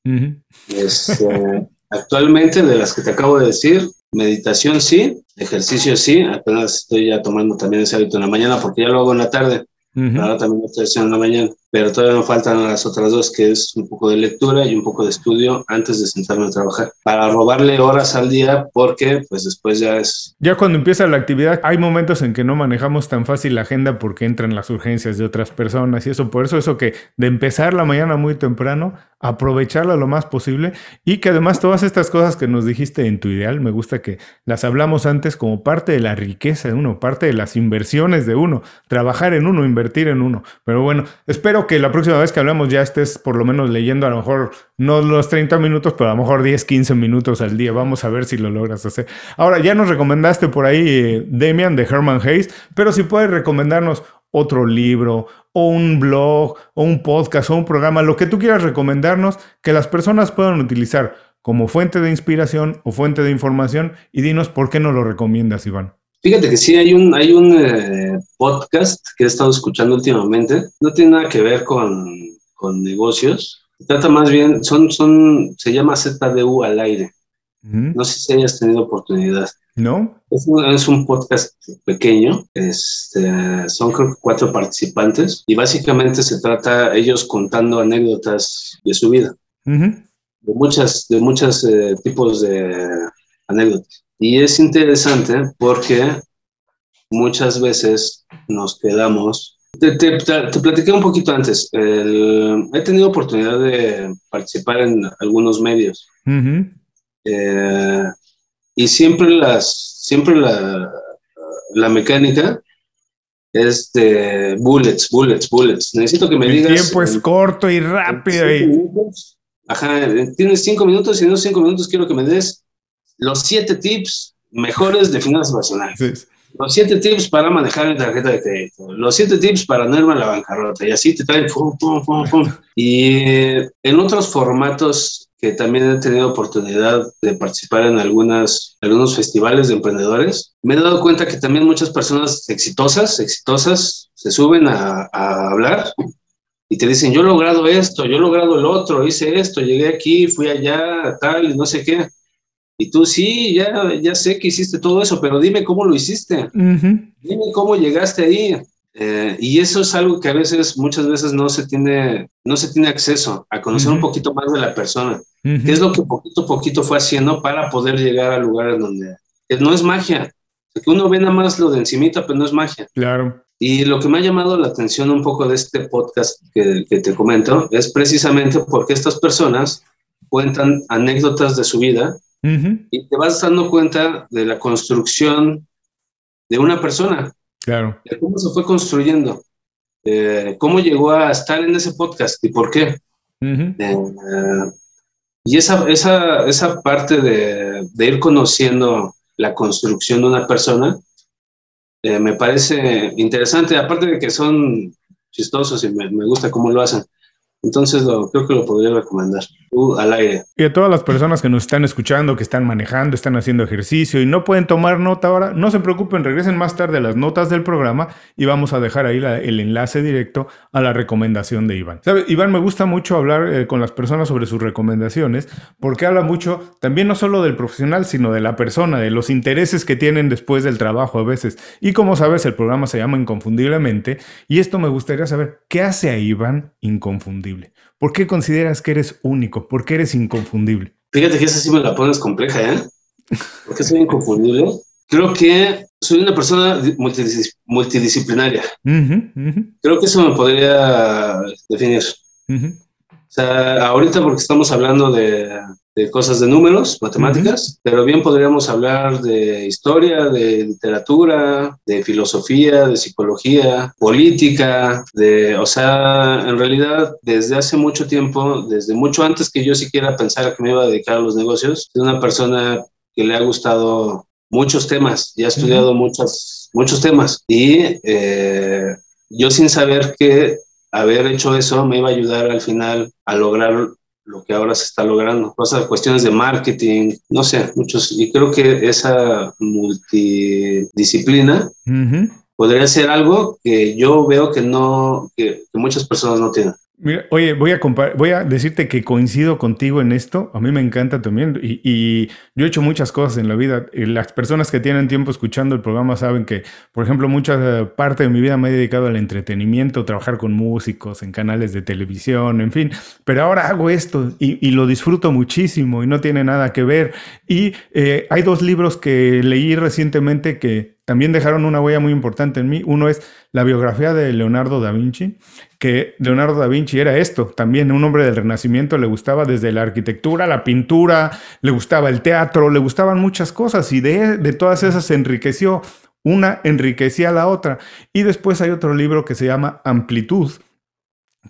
Uh -huh. este, Actualmente, de las que te acabo de decir, meditación sí, ejercicio sí, apenas estoy ya tomando también ese hábito en la mañana porque ya lo hago en la tarde. Ahora también lo estoy haciendo en la mañana, pero todavía me faltan las otras dos, que es un poco de lectura y un poco de estudio antes de sentarme a trabajar, para robarle horas al día, porque pues después ya es... Ya cuando empieza la actividad, hay momentos en que no manejamos tan fácil la agenda porque entran las urgencias de otras personas y eso, por eso eso que de empezar la mañana muy temprano aprovecharla lo más posible y que además todas estas cosas que nos dijiste en tu ideal, me gusta que las hablamos antes como parte de la riqueza de uno, parte de las inversiones de uno, trabajar en uno, invertir en uno. Pero bueno, espero que la próxima vez que hablamos ya estés por lo menos leyendo a lo mejor no los 30 minutos, pero a lo mejor 10, 15 minutos al día. Vamos a ver si lo logras hacer. Ahora, ya nos recomendaste por ahí eh, Demian de Herman Hayes, pero si puedes recomendarnos otro libro o un blog o un podcast o un programa, lo que tú quieras recomendarnos que las personas puedan utilizar como fuente de inspiración o fuente de información y dinos por qué no lo recomiendas, Iván. Fíjate que sí, hay un, hay un eh, podcast que he estado escuchando últimamente, no tiene nada que ver con, con negocios, trata más bien, son, son, se llama ZDU al aire. No sé si hayas tenido oportunidad. ¿No? Es un, podcast pequeño, este, son cuatro participantes y básicamente se trata ellos contando anécdotas de su vida, de muchas, de muchos eh, tipos de anécdotas. Y es interesante porque muchas veces nos quedamos te, te, te, platiqué un poquito antes. he tenido oportunidad de participar en algunos medios. eh, y siempre las, siempre la, la mecánica es de bullets, bullets, bullets. Necesito que me digas. El tiempo es corto y rápido. Y... Ajá, tienes cinco minutos y en esos cinco minutos quiero que me des los siete tips mejores de finanzas personales. Los siete tips para manejar la tarjeta de crédito. Los siete tips para no irme a la bancarrota. Y así te traen. Pum, pum, pum, pum. Y en otros formatos que también he tenido oportunidad de participar en algunas, algunos festivales de emprendedores, me he dado cuenta que también muchas personas exitosas, exitosas, se suben a, a hablar y te dicen, yo he logrado esto, yo he logrado el otro, hice esto, llegué aquí, fui allá, tal, y no sé qué. Y tú sí, ya, ya sé que hiciste todo eso, pero dime cómo lo hiciste. Dime cómo llegaste ahí. Eh, y eso es algo que a veces, muchas veces no se tiene, no se tiene acceso a conocer un poquito más de la persona. ¿Qué es lo que poquito a poquito fue haciendo para poder llegar al lugar en donde no es magia? Que uno ve nada más lo de encimita, pero no es magia. Claro. Y lo que me ha llamado la atención un poco de este podcast que, que te comento es precisamente porque estas personas cuentan anécdotas de su vida y te vas dando cuenta de la construcción de una persona. Claro. De cómo se fue construyendo, cómo llegó a estar en ese podcast y por qué. Eh, y esa, esa, esa parte de, de, ir conociendo la construcción de una persona eh, me parece interesante, aparte de que son chistosos y me, me gusta cómo lo hacen. Entonces creo que lo podría recomendar uh, al aire. Y a todas las personas que nos están escuchando, que están manejando, están haciendo ejercicio y no pueden tomar nota ahora, no se preocupen, regresen más tarde a las notas del programa y vamos a dejar ahí el enlace directo a la recomendación de Iván. Iván, me gusta mucho hablar eh, con las personas sobre sus recomendaciones porque habla mucho también no solo del profesional, sino de la persona, de los intereses que tienen después del trabajo a veces. Y como sabes, el programa se llama Inconfundiblemente y esto me gustaría saber, ¿qué hace a Iván inconfundible? ¿Por qué consideras que eres único? ¿Por qué eres inconfundible? Fíjate que esa sí me la pones compleja, ¿eh? ¿Por qué soy inconfundible? Creo que soy una persona multidisciplinaria. Creo que eso me podría definir. O sea, ahorita porque estamos hablando de, de cosas de números, matemáticas, pero bien podríamos hablar de historia, de literatura, de filosofía, de psicología, política, de, o sea, en realidad desde hace mucho tiempo, desde mucho antes que yo siquiera pensara que me iba a dedicar a los negocios, soy una persona que le ha gustado muchos temas y ha estudiado muchos, muchos temas. Y eh, yo sin saber que haber hecho eso me iba a ayudar al final a lograr lo que ahora se está logrando. Cosas, cuestiones de marketing, no sé, muchos. Y creo que esa multidisciplina podría ser algo que yo veo que no, que, muchas personas no tienen. Oye, voy a, decirte que coincido contigo en esto. A mí me encanta también. Y, yo he hecho muchas cosas en la vida. Las personas que tienen tiempo escuchando el programa saben que, por ejemplo, mucha eh, parte de mi vida me he dedicado al entretenimiento, trabajar con músicos, en canales de televisión, en fin. Pero ahora hago esto y, lo disfruto muchísimo y no tiene nada que ver. Y eh, hay dos libros que leí recientemente que también dejaron una huella muy importante en mí. Uno es la biografía de Leonardo da Vinci, que Leonardo da Vinci era esto, también un hombre del Renacimiento, le gustaba desde la arquitectura, la pintura, le gustaba el teatro, le gustaban muchas cosas y de, de todas esas se enriqueció. Una enriquecía a la otra. Y después hay otro libro que se llama Amplitud,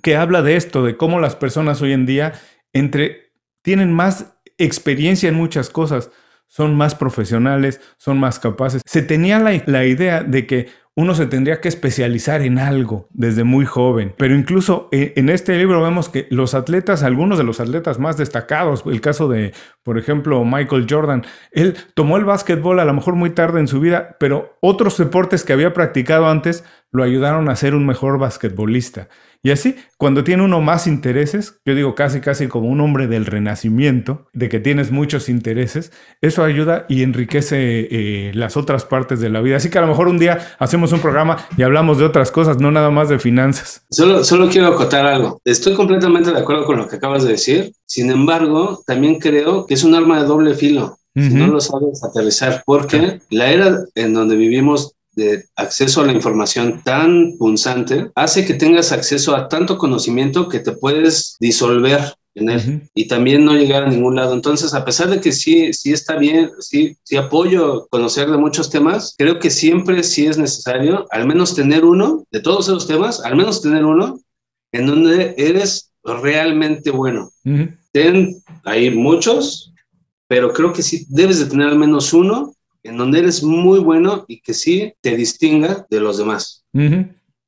que habla de esto, de cómo las personas hoy en día entre, tienen más experiencia en muchas cosas son más profesionales, son más capaces. Se tenía la, idea de que uno se tendría que especializar en algo desde muy joven. Pero incluso eh, en este libro vemos que los atletas, algunos de los atletas más destacados, el caso de, por ejemplo, Michael Jordan, él tomó el básquetbol a lo mejor muy tarde en su vida, pero otros deportes que había practicado antes lo ayudaron a ser un mejor basquetbolista. Y así, cuando tiene uno más intereses, yo digo casi casi como un hombre del renacimiento, de que tienes muchos intereses, eso ayuda y enriquece eh, las otras partes de la vida. Así que a lo mejor un día hacemos un programa y hablamos de otras cosas, no nada más de finanzas. Solo, solo quiero acotar algo. Estoy completamente de acuerdo con lo que acabas de decir. Sin embargo, también creo que es un arma de doble filo. Si no lo sabes aterrizar, porque la era en donde vivimos de acceso a la información tan punzante hace que tengas acceso a tanto conocimiento que te puedes disolver en él y también no llegar a ningún lado. Entonces, a pesar de que sí, sí está bien, sí, sí apoyo conocer de muchos temas, creo que siempre sí es necesario al menos tener uno de todos esos temas, al menos tener uno en donde eres realmente bueno. Ten, hay muchos, pero creo que sí debes de tener al menos uno en donde eres muy bueno y que sí te distinga de los demás.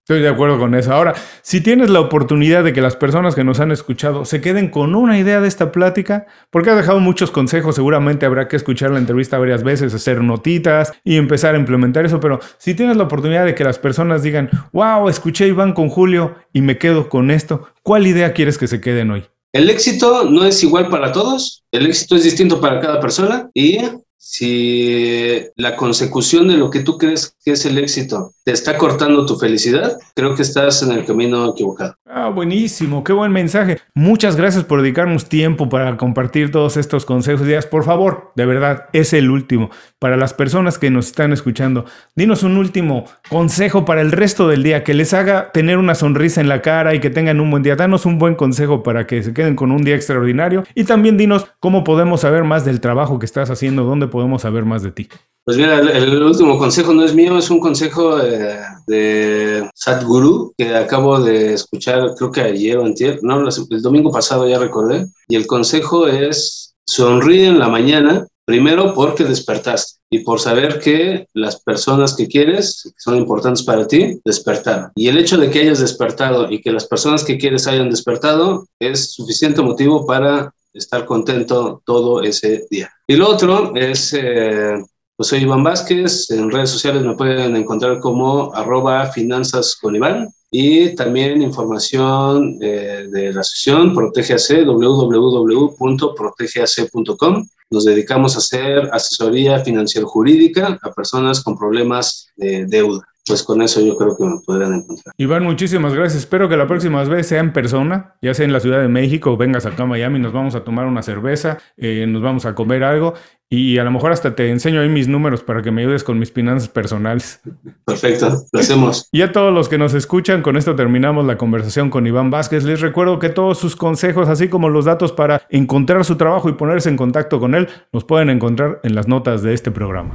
Estoy de acuerdo con eso. Ahora, si tienes la oportunidad de que las personas que nos han escuchado se queden con una idea de esta plática, porque has dejado muchos consejos, seguramente habrá que escuchar la entrevista varias veces, hacer notitas y empezar a implementar eso, pero si tienes la oportunidad de que las personas digan, wow, escuché Iván con Julio y me quedo con esto, ¿cuál idea quieres que se queden hoy? El éxito no es igual para todos, el éxito es distinto para cada persona y si la consecución de lo que tú crees que es el éxito te está cortando tu felicidad, creo que estás en el camino equivocado. Ah, buenísimo, qué buen mensaje. Muchas gracias por dedicarnos tiempo para compartir todos estos consejos y ideas. Por favor, de verdad, es el último. Para las personas que nos están escuchando, dinos un último consejo para el resto del día que les haga tener una sonrisa en la cara y que tengan un buen día. Danos un buen consejo para que se queden con un día extraordinario y también dinos cómo podemos saber más del trabajo que estás haciendo, dónde podemos saber más de ti? Pues mira, el, último consejo no es mío, es un consejo eh, de Sadhguru que acabo de escuchar, creo que ayer o antier, no, el domingo pasado ya recordé. Y el consejo es sonríe en la mañana, primero porque despertaste y por saber que las personas que quieres, que son importantes para ti, despertaron. Y el hecho de que hayas despertado y que las personas que quieres hayan despertado es suficiente motivo para estar contento todo ese día. Y lo otro es, eh, soy Iván Vázquez, en redes sociales me pueden encontrar como arroba finanzas con Iván y también información eh, de la sesión ProtegeAC, www.protegeac.com. Nos dedicamos a hacer asesoría financiera jurídica a personas con problemas de deuda pues con eso yo creo que me podrán encontrar. Iván, muchísimas gracias. Espero que la próxima vez sea en persona, ya sea en la Ciudad de México vengas acá a Miami, nos vamos a tomar una cerveza, eh, nos vamos a comer algo y a lo mejor hasta te enseño ahí mis números para que me ayudes con mis finanzas personales. Perfecto, lo hacemos. Y a todos los que nos escuchan, con esto terminamos la conversación con Iván Vázquez. Les recuerdo que todos sus consejos, así como los datos para encontrar su trabajo y ponerse en contacto con él, los pueden encontrar en las notas de este programa.